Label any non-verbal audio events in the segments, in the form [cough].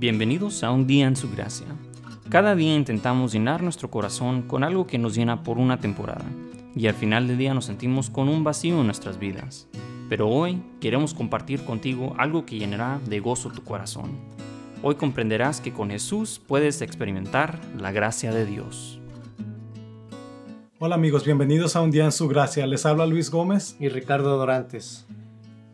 Bienvenidos a un día en su gracia. Cada día intentamos llenar nuestro corazón con algo que nos llena por una temporada y al final del día nos sentimos con un vacío en nuestras vidas. Pero hoy queremos compartir contigo algo que llenará de gozo tu corazón. Hoy comprenderás que con Jesús puedes experimentar la gracia de Dios. Hola amigos, bienvenidos a un día en su gracia. Les habla Luis Gómez y Ricardo Dorantes.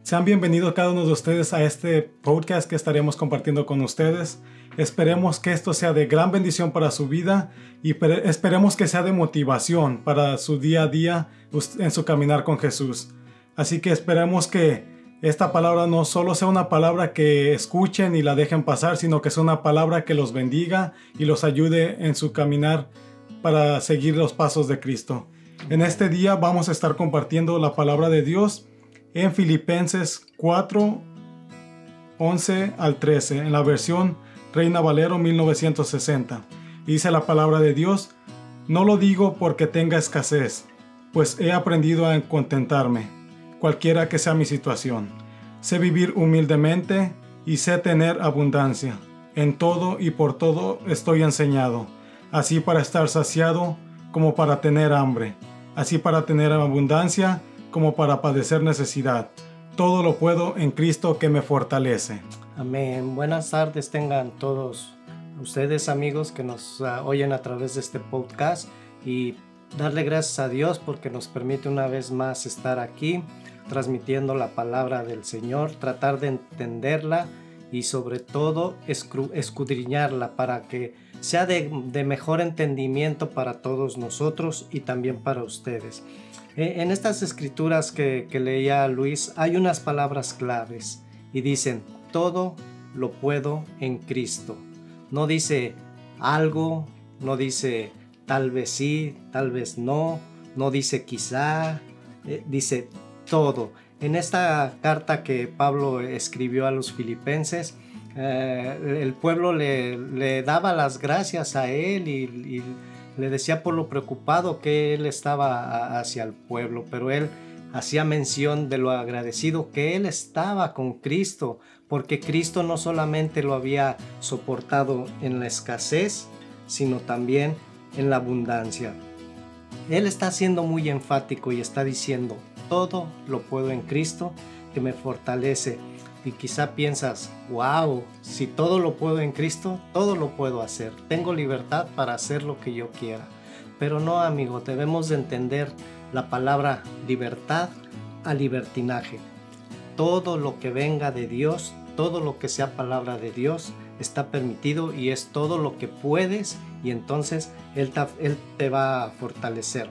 Sean bienvenidos cada uno de ustedes a este podcast que estaremos compartiendo con ustedes. Esperemos que esto sea de gran bendición para su vida y esperemos que sea de motivación para su día a día en su caminar con Jesús. Así que esperemos que esta palabra no solo sea una palabra que escuchen y la dejen pasar, sino que sea una palabra que los bendiga y los ayude en su caminar para seguir los pasos de Cristo. En este día vamos a estar compartiendo la palabra de Dios en Filipenses 4, 11 al 13, en la versión Reina Valero 1960. Dice la palabra de Dios, no lo digo porque tenga escasez, pues he aprendido a contentarme, cualquiera que sea mi situación. Sé vivir humildemente y sé tener abundancia. En todo y por todo estoy enseñado, así para estar saciado como para tener hambre, así para tener abundancia como para padecer necesidad. Todo lo puedo en Cristo que me fortalece. Amén. Buenas tardes tengan todos ustedes amigos que nos ah, oyen a través de este podcast y darle gracias a Dios porque nos permite una vez más estar aquí transmitiendo la palabra del Señor, tratar de entenderla y sobre todo escudriñarla para que sea de, de mejor entendimiento para todos nosotros y también para ustedes. Eh, en estas escrituras que, leía Luis hay unas palabras claves y dicen, todo lo puedo en Cristo. No dice algo, no dice tal vez sí, tal vez no, no dice quizá, eh, dice todo. En esta carta que Pablo escribió a los filipenses, eh, el pueblo le, daba las gracias a él y le decía por lo preocupado que él estaba hacia el pueblo, pero él hacía mención de lo agradecido que él estaba con Cristo, porque Cristo no solamente lo había soportado en la escasez, sino también en la abundancia. Él está siendo muy enfático y está diciendo, todo lo puedo en Cristo que me fortalece y quizá piensas, wow, si todo lo puedo en Cristo, todo lo puedo hacer. Tengo libertad para hacer lo que yo quiera. Pero no, amigo, debemos de entender la palabra libertad a libertinaje. Todo lo que venga de Dios, todo lo que sea palabra de Dios, está permitido y es todo lo que puedes y entonces Él él te va a fortalecer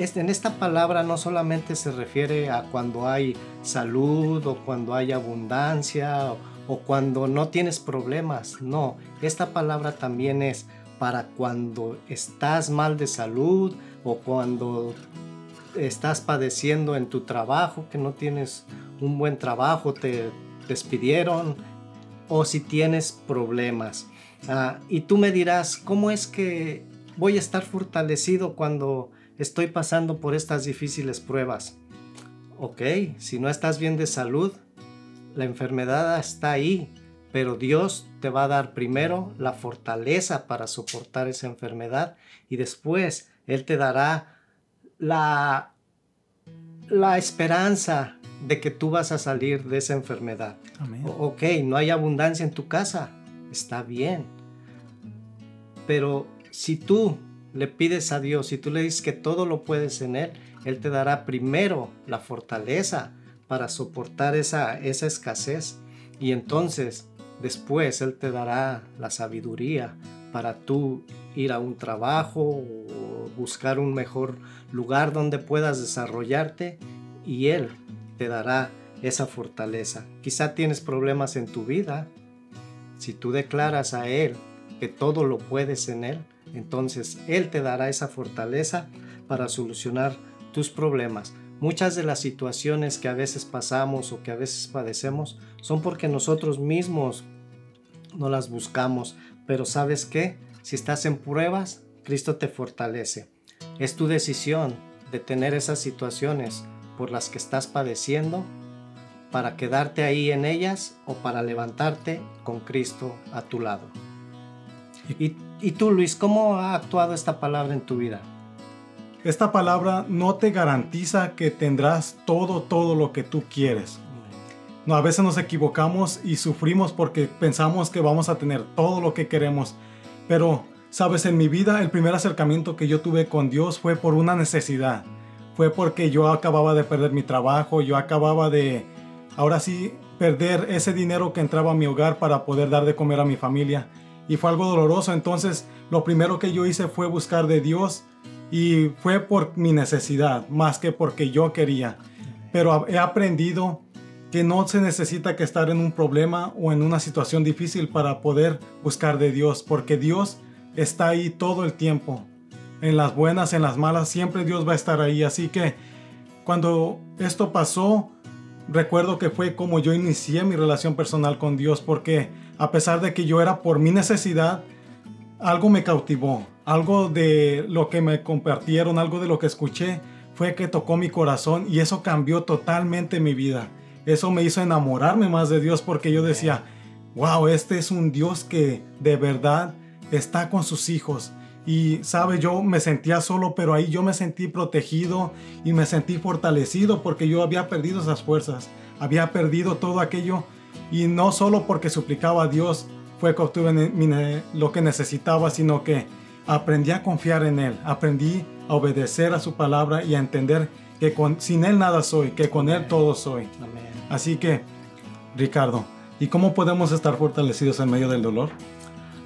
en esta palabra no solamente se refiere a cuando hay salud o cuando hay abundancia o, cuando no tienes problemas, no, esta palabra también es para cuando estás mal de salud o cuando estás padeciendo en tu trabajo, que no tienes un buen trabajo, te despidieron, o si tienes problemas. Ah, y tú me dirás, ¿cómo es que voy a estar fortalecido cuando estoy pasando por estas difíciles pruebas. Ok, si no estás bien de salud, la enfermedad está ahí, pero Dios te va a dar primero la fortaleza para soportar esa enfermedad y después Él te dará la, la esperanza de que tú vas a salir de esa enfermedad. Ok, no hay abundancia en tu casa, está bien. Pero si tú le pides a Dios y tú le dices que todo lo puedes en Él, Él te dará primero la fortaleza para soportar esa, esa escasez y entonces después Él te dará la sabiduría para tú ir a un trabajo o buscar un mejor lugar donde puedas desarrollarte y Él te dará esa fortaleza. Quizá tienes problemas en tu vida. Si tú declaras a Él que todo lo puedes en Él, entonces Él te dará esa fortaleza para solucionar tus problemas. Muchas de las situaciones que a veces pasamos o que a veces padecemos son porque nosotros mismos no las buscamos. Pero sabes qué? Si estás en pruebas, Cristo te fortalece. Es tu decisión de tener esas situaciones por las que estás padeciendo para quedarte ahí en ellas o para levantarte con Cristo a tu lado. Y tú, Luis, ¿cómo ha actuado esta palabra en tu vida? Esta palabra no te garantiza que tendrás todo, todo lo que tú quieres. No, a veces nos equivocamos y sufrimos porque pensamos que vamos a tener todo lo que queremos. Pero, sabes, en mi vida el primer acercamiento que yo tuve con Dios fue por una necesidad. Fue porque yo acababa de perder mi trabajo, yo acababa de, ahora sí, perder ese dinero que entraba a mi hogar para poder dar de comer a mi familia. Y fue algo doloroso. Entonces, lo primero que yo hice fue buscar de Dios y fue por mi necesidad, más que porque yo quería. Pero he aprendido que no se necesita que estar en un problema o en una situación difícil para poder buscar de Dios, porque Dios está ahí todo el tiempo. En las buenas, en las malas, siempre Dios va a estar ahí. Así que cuando esto pasó, recuerdo que fue como yo inicié mi relación personal con Dios, porque a pesar de que yo era por mi necesidad, algo me cautivó, algo de lo que me compartieron, algo de lo que escuché, fue que tocó mi corazón y eso cambió totalmente mi vida eso me hizo enamorarme más de Dios porque yo decía, wow, este es un Dios que de verdad está con sus hijos. Y sabe, yo me sentía solo, pero ahí yo me sentí protegido y me sentí fortalecido porque yo había perdido esas fuerzas, había perdido todo aquello y no solo porque suplicaba a Dios fue que obtuve lo que necesitaba, sino que aprendí a confiar en Él, aprendí a obedecer a su palabra y a entender que con, sin Él nada soy, que con Él todo soy. Así que, Ricardo, ¿y cómo podemos estar fortalecidos en medio del dolor?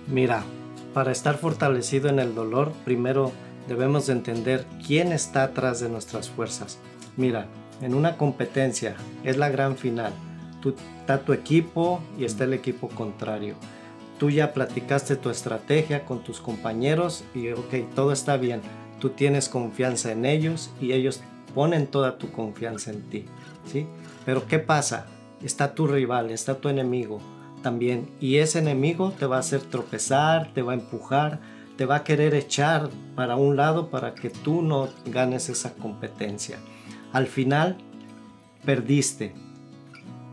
Mira, para estar fortalecido en el dolor, primero debemos de entender quién está atrás de nuestras fuerzas. Mira, en una competencia es la gran final. Está tu equipo y está el equipo contrario. Tú ya platicaste tu estrategia con tus compañeros y ok, todo está bien. Tú tienes confianza en ellos y ellos ponen toda tu confianza en ti, ¿sí? Pero ¿qué pasa? Está tu rival, está tu enemigo también y ese enemigo te va a hacer tropezar, te va a empujar, te va a querer echar para un lado para que tú no ganes esa competencia. Al final perdiste,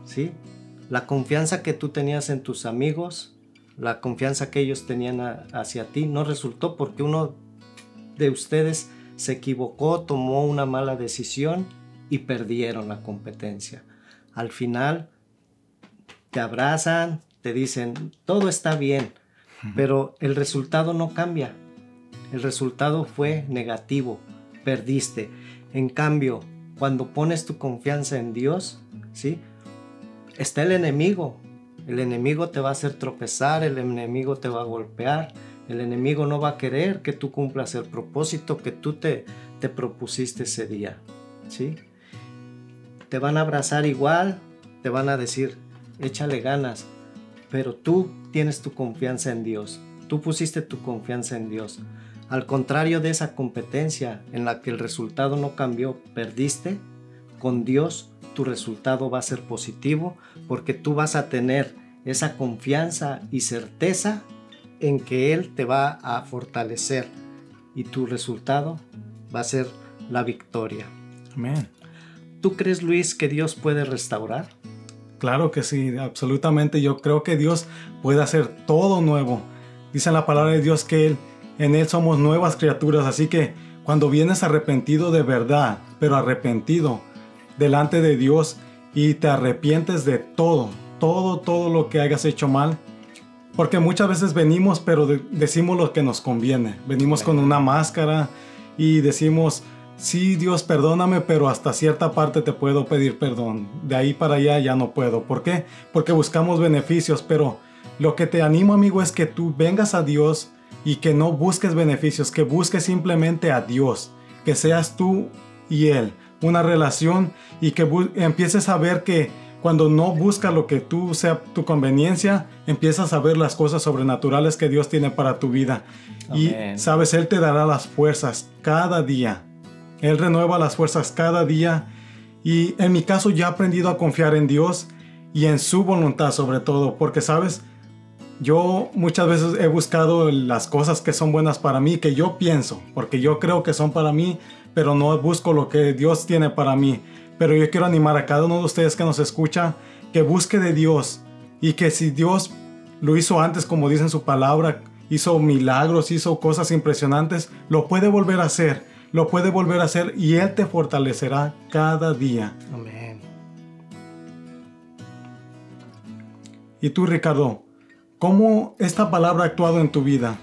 ¿sí? La confianza que tú tenías en tus amigos, la confianza que ellos tenían hacia ti no resultó porque uno de ustedes se equivocó, tomó una mala decisión y perdieron la competencia. Al final te abrazan, te dicen, todo está bien, pero el resultado no cambia. El resultado fue negativo, perdiste. En cambio, cuando pones tu confianza en Dios, ¿sí? Está el enemigo. El enemigo te va a hacer tropezar, el enemigo te va a golpear, el enemigo no va a querer que tú cumplas el propósito que tú te, te propusiste ese día. ¿sí? Te van a abrazar igual, te van a decir, échale ganas, pero tú tienes tu confianza en Dios. Tú pusiste tu confianza en Dios. Al contrario de esa competencia en la que el resultado no cambió, perdiste, con Dios tu resultado va a ser positivo porque tú vas a tener esa confianza y certeza en que Él te va a fortalecer y tu resultado va a ser la victoria. Amén. ¿Tú crees, Luis, que Dios puede restaurar? Claro que sí, absolutamente. Yo creo que Dios puede hacer todo nuevo. Dice la palabra de Dios que él, en Él somos nuevas criaturas. Así que cuando vienes arrepentido de verdad, pero arrepentido delante de Dios y te arrepientes de todo, todo, todo lo que hayas hecho mal, porque muchas veces venimos, pero decimos lo que nos conviene. Venimos con una máscara y decimos, sí, Dios, perdóname, pero hasta cierta parte te puedo pedir perdón. De ahí para allá ya no puedo. ¿Por qué? Porque buscamos beneficios, pero lo que te animo, amigo, es que tú vengas a Dios y que no busques beneficios, que busques simplemente a Dios, que seas tú y Él, una relación y que empieces a ver que cuando no buscas lo que tú sea tu conveniencia, empiezas a ver las cosas sobrenaturales que Dios tiene para tu vida. Y sabes, Él te dará las fuerzas cada día. Él renueva las fuerzas cada día. Y en mi caso ya he aprendido a confiar en Dios y en su voluntad sobre todo, porque sabes, yo muchas veces he buscado las cosas que son buenas para mí, que yo pienso, porque yo creo que son para mí, pero no busco lo que Dios tiene para mí. Pero yo quiero animar a cada uno de ustedes que nos escucha que busque de Dios y que si Dios lo hizo antes, como dice en su palabra, hizo milagros, hizo cosas impresionantes, lo puede volver a hacer, lo puede volver a hacer y Él te fortalecerá cada día. Amén. Y tú, Ricardo, ¿cómo esta palabra ha actuado en tu vida?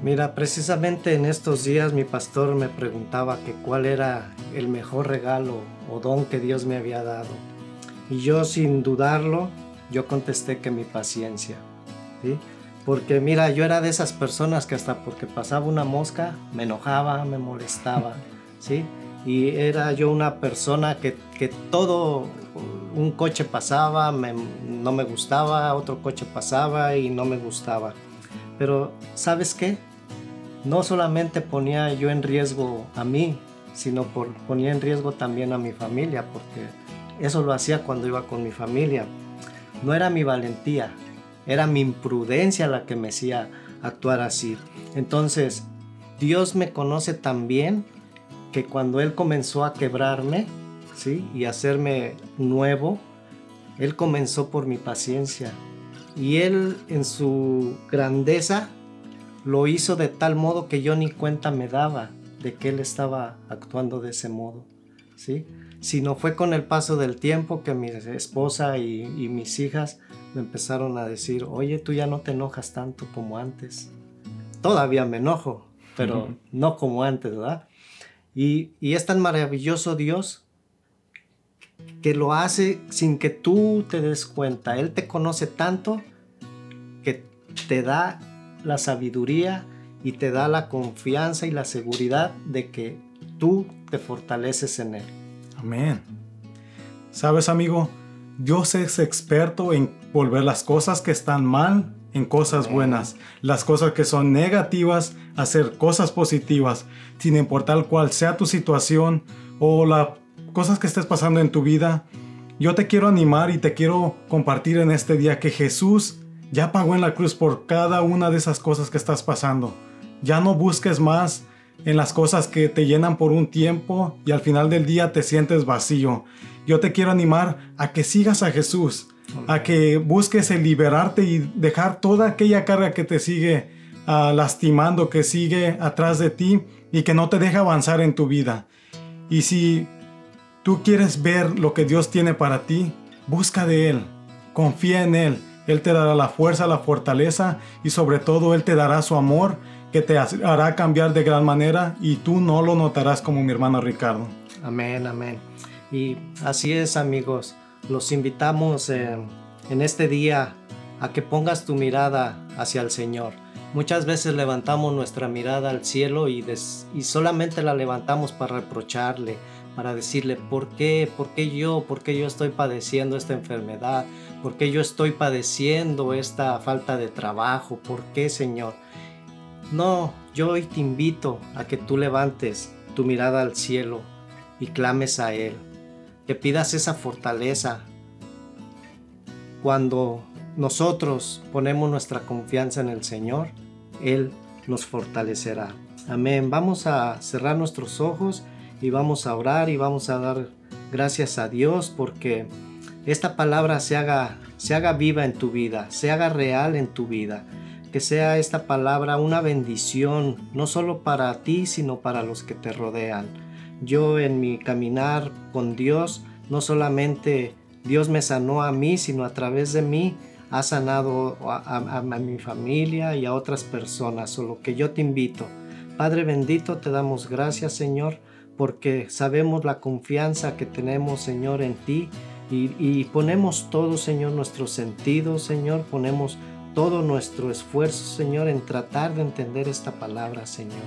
Mira, precisamente en estos días mi pastor me preguntaba que cuál era el mejor regalo o don que Dios me había dado. Y yo sin dudarlo, yo contesté que mi paciencia. ¿sí? Porque mira, yo era de esas personas que hasta porque pasaba una mosca me enojaba, me molestaba. [laughs] ¿sí? Y era yo una persona que, que todo, un coche pasaba, me, no me gustaba, otro coche pasaba y no me gustaba. Pero ¿sabes qué? No solamente ponía yo en riesgo a mí, sino por, ponía en riesgo también a mi familia, porque eso lo hacía cuando iba con mi familia. No era mi valentía, era mi imprudencia la que me hacía actuar así. Entonces, Dios me conoce tan bien que cuando Él comenzó a quebrarme, ¿sí? Y hacerme nuevo, Él comenzó por mi paciencia. Y Él en su grandeza lo hizo de tal modo que yo ni cuenta me daba de que él estaba actuando de ese modo, ¿sí? Sino fue con el paso del tiempo que mi esposa y, mis hijas me empezaron a decir, oye, tú ya no te enojas tanto como antes. Todavía me enojo, pero no como antes, ¿verdad? Y, y es tan maravilloso Dios que lo hace sin que tú te des cuenta. Él te conoce tanto que te da la sabiduría y te da la confianza y la seguridad de que tú te fortaleces en Él. Amén. Sabes, amigo, Dios es experto en volver las cosas que están mal en cosas buenas, las cosas que son negativas, hacer cosas positivas, sin importar cuál sea tu situación o las cosas que estés pasando en tu vida. Yo te quiero animar y te quiero compartir en este día que Jesús ya pagó en la cruz por cada una de esas cosas que estás pasando. Ya no busques más en las cosas que te llenan por un tiempo y al final del día te sientes vacío. Yo te quiero animar a que sigas a Jesús, a que busques el liberarte y dejar toda aquella carga que te sigue ah, lastimando, que sigue atrás de ti y que no te deja avanzar en tu vida. Y si tú quieres ver lo que Dios tiene para ti, busca de Él, confía en Él él te dará la fuerza, la fortaleza y sobre todo Él te dará su amor que te hará cambiar de gran manera y tú no lo notarás como mi hermano Ricardo. Amén, amén. Y así es amigos, los invitamos en este día a que pongas tu mirada hacia el Señor. Muchas veces levantamos nuestra mirada al cielo y, y solamente la levantamos para reprocharle, para decirle, ¿por qué? ¿Por qué yo? ¿Por qué yo estoy padeciendo esta enfermedad? ¿Por qué yo estoy padeciendo esta falta de trabajo? ¿Por qué, Señor? No, yo hoy te invito a que tú levantes tu mirada al cielo y clames a Él, que pidas esa fortaleza. Cuando nosotros ponemos nuestra confianza en el Señor, Él nos fortalecerá. Amén. Vamos a cerrar nuestros ojos y vamos a orar y vamos a dar gracias a Dios porque esta palabra se haga, se haga viva en tu vida, se haga real en tu vida. Que sea esta palabra una bendición, no solo para ti, sino para los que te rodean. Yo en mi caminar con Dios, no solamente Dios me sanó a mí, sino a través de mí ha sanado a, mi familia y a otras personas. Solo que yo te invito. Padre bendito, te damos gracias, Señor porque sabemos la confianza que tenemos, Señor, en ti y, ponemos todo, Señor, nuestro sentido, Señor, ponemos todo nuestro esfuerzo, Señor, en tratar de entender esta palabra, Señor.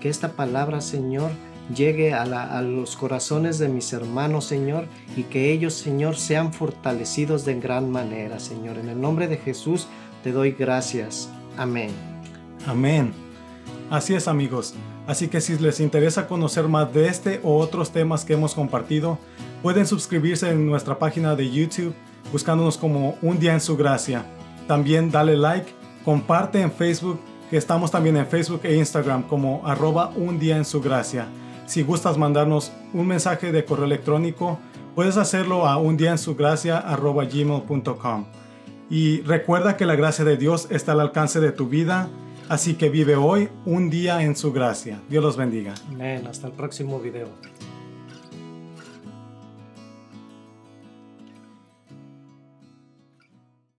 Que esta palabra, Señor, llegue a, los corazones de mis hermanos, Señor, y que ellos, Señor, sean fortalecidos de gran manera, Señor. En el nombre de Jesús te doy gracias. Amén. Amén. Así es, amigos. Así que si les interesa conocer más de este o otros temas que hemos compartido, pueden suscribirse en nuestra página de YouTube buscándonos como Un Día en Su Gracia. También dale like, comparte en Facebook, que estamos también en Facebook e Instagram como arroba Un Día en Su Gracia. Si gustas mandarnos un mensaje de correo electrónico, puedes hacerlo a un día en su gracia. Y recuerda que la gracia de Dios está al alcance de tu vida, así que vive hoy un día en su gracia. Dios los bendiga. Amén. Hasta el próximo video.